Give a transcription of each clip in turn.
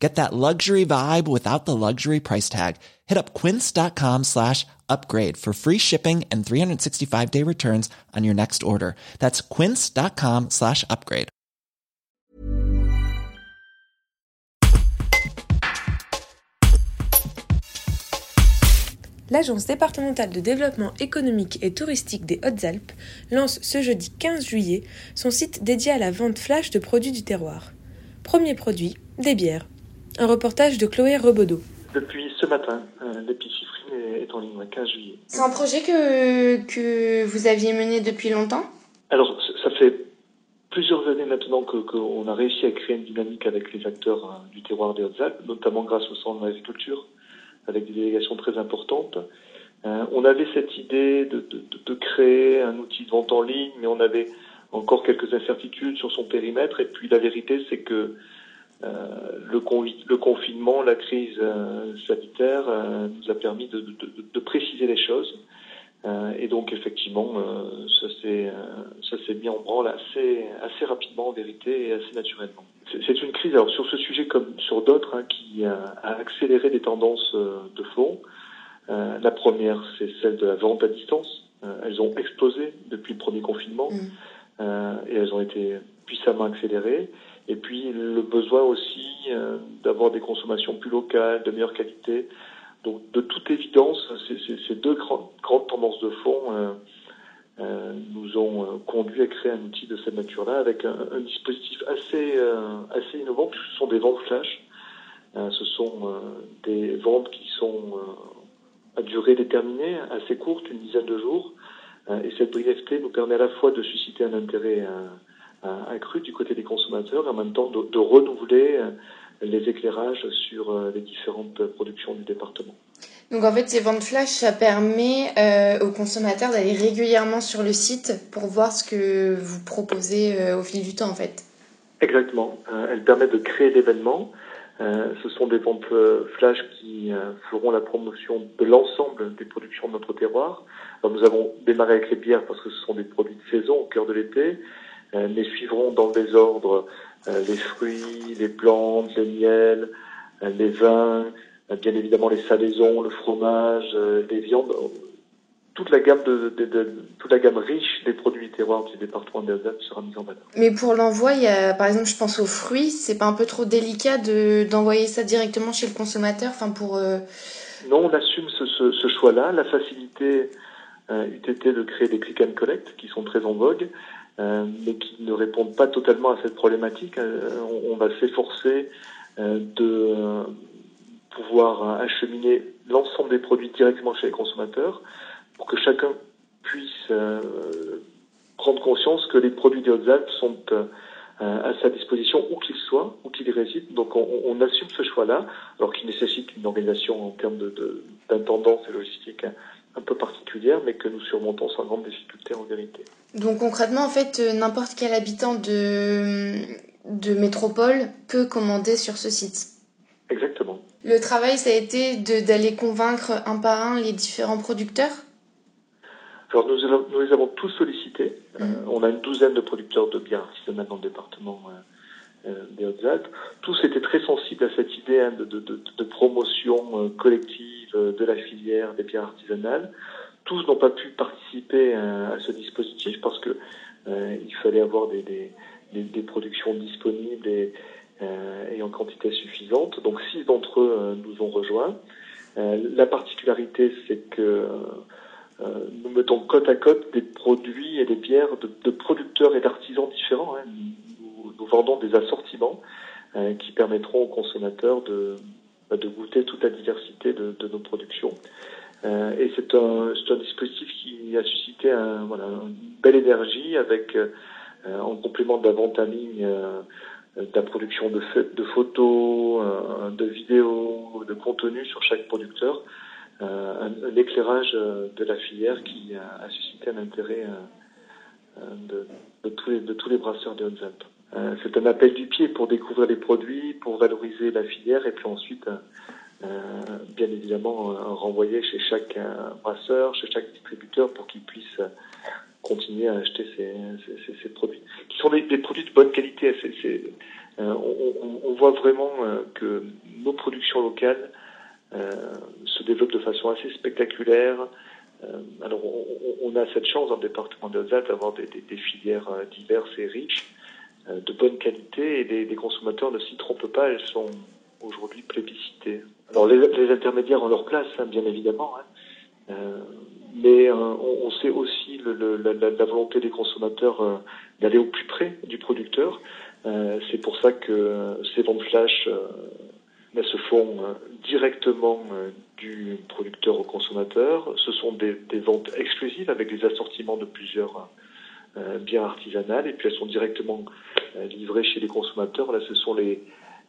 Get that luxury vibe without the luxury price tag. Hit up quince.com slash upgrade for free shipping and 365 day returns on your next order. That's quince.com slash upgrade. L'Agence départementale de développement économique et touristique des Hautes-Alpes lance ce jeudi 15 juillet son site dédié à la vente flash de produits du terroir. Premier produit, des bières. Un reportage de Chloé Rebodeau. Depuis ce matin, euh, l'épiciffrine est en ligne le 15 juillet. C'est un projet que, que vous aviez mené depuis longtemps? Alors, ça fait plusieurs années maintenant qu'on a réussi à créer une dynamique avec les acteurs euh, du terroir des Hautes-Alpes, notamment grâce au centre d'agriculture, avec des délégations très importantes. Euh, on avait cette idée de, de, de, créer un outil de vente en ligne, mais on avait encore quelques incertitudes sur son périmètre. Et puis la vérité, c'est que euh, le, le, confinement, la crise euh, sanitaire euh, nous a permis de, de, de, préciser les choses. et donc effectivement, ça s'est ça s'est mis en branle assez assez rapidement en vérité et assez naturellement. C'est une crise alors sur ce sujet comme sur d'autres hein, qui a, accéléré des tendances de fond. la première, c'est celle de la vente à distance. elles ont explosé depuis le premier confinement mmh. et elles ont été puissamment accélérées. Et puis le besoin aussi euh, d'avoir des consommations plus locales, de meilleure qualité. Donc de toute évidence, ces deux grandes tendances de fond euh, euh, nous ont conduit à créer un outil de cette nature-là avec un, dispositif assez, assez innovant, puisque ce sont des ventes flash. ce sont des ventes qui sont à durée déterminée, assez courte, une dizaine de jours. et cette brièveté nous permet à la fois de susciter un intérêt accru du côté des consommateurs et en même temps de, de renouveler euh, les éclairages sur euh, les différentes productions du département. Donc en fait, ces ventes flash, ça permet euh, aux consommateurs d'aller régulièrement sur le site pour voir ce que vous proposez euh, au fil du temps en fait. Exactement. Euh, elles permettent de créer l'événement. Ce sont des ventes flash qui feront la promotion de l'ensemble des productions de notre terroir. Alors, nous avons démarré avec les bières parce que ce sont des produits de saison au cœur de l'été mais euh, suivront dans le désordre euh, les fruits, les plantes, les miels, euh, les vins, bien évidemment les salaisons, le fromage, les viandes toute la gamme de, de, de, toute la gamme riche des produits terroirs du département des sera mise en valeur. Mais pour l'envoi, il y a, par exemple, je pense aux fruits, c'est pas un peu trop délicat de d'envoyer ça directement chez le consommateur, enfin pour. Non, on assume ce, ce, ce choix-là. La facilité euh, eût été de créer des click and collect qui sont très en vogue. Euh, mais qui ne répondent pas totalement à cette problématique. Euh, on, va s'efforcer euh, de pouvoir acheminer l'ensemble des produits directement chez les consommateurs pour que chacun puisse prendre conscience que les produits des Hautes-Alpes sont à sa disposition où qu'il soit, où qu'il réside. Donc on, assume ce choix-là, alors qu'il nécessite une organisation en termes d'intendance et logistique un peu particulière, mais que nous surmontons sans grande difficulté en vérité. Donc concrètement, en fait, euh, n'importe quel habitant de, de métropole peut commander sur ce site. Exactement. Le travail, ça a été d'aller convaincre un par un les différents producteurs? Alors nous, nous les avons tous sollicités. Euh, mm. on a une douzaine de producteurs de bières artisanales dans le département euh, des Hautes-Alpes. Tous étaient très sensibles à cette idée hein, de, de, de, de, promotion collective de la filière des bières artisanales. Tous n'ont pas pu participer à, ce dispositif parce que euh, il fallait avoir des, productions disponibles et, euh, et, en quantité suffisante. Donc six d'entre eux euh, nous ont rejoints. la particularité, c'est que nous mettons côte à côte des produits et des bières de, producteurs et d'artisans différents. Hein. Nous, vendons des assortiments qui permettront aux consommateurs de, de goûter toute la diversité de, de nos productions. Euh, et c'est un, un, dispositif qui a suscité un, voilà, une belle énergie avec, euh, en complément de la vente en ligne, euh, de production de, de photos, euh, de vidéos, de contenu sur chaque producteur, un, éclairage de la filière qui a, suscité un intérêt de, tous les, de tous les brasseurs des Hautes-Alpes. C'est un appel du pied pour découvrir les produits, pour valoriser la filière et puis ensuite, bien évidemment, renvoyer chez chaque brasseur, chez chaque distributeur pour qu'il puisse continuer à acheter ces, ces, ces, produits, qui sont des, des, produits de bonne qualité. Euh, on, on, voit vraiment euh, que nos productions locales euh, se développent de façon assez spectaculaire. alors, on, on, a cette chance dans le département de Haute-Alpes d'avoir des, des, des, filières diverses et riches, de bonne qualité, et les, consommateurs ne s'y trompent pas. Elles sont aujourd'hui plébiscitées. Alors, les, intermédiaires ont leur place, hein, bien évidemment. Hein mais euh, on, sait aussi la, volonté des consommateurs euh, d'aller au plus près du producteur. Euh, c'est pour ça que ces ventes flash se font directement du producteur au consommateur. Ce sont des, ventes exclusives avec des assortiments de plusieurs biens artisanales et puis elles sont directement livrées chez les consommateurs. Là, ce sont les,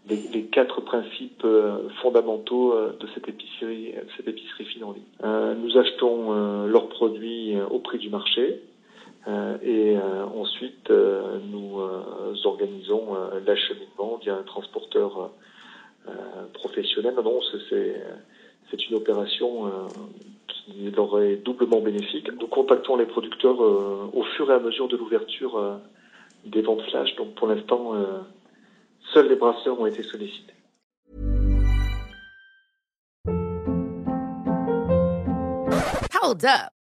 les, les, quatre principes euh, fondamentaux euh, de cette épicerie, cette épicerie ligne. Euh, nous achetons euh, leurs produits au prix du marché et ensuite nous organisons l'acheminement via un transporteur professionnel. Non, c'est une opération qui leur est doublement bénéfique. Nous contactons les producteurs au fur et à mesure de l'ouverture des ventes flash. Donc pour l'instant Seuls les brasseurs ont été sollicités. Hold up.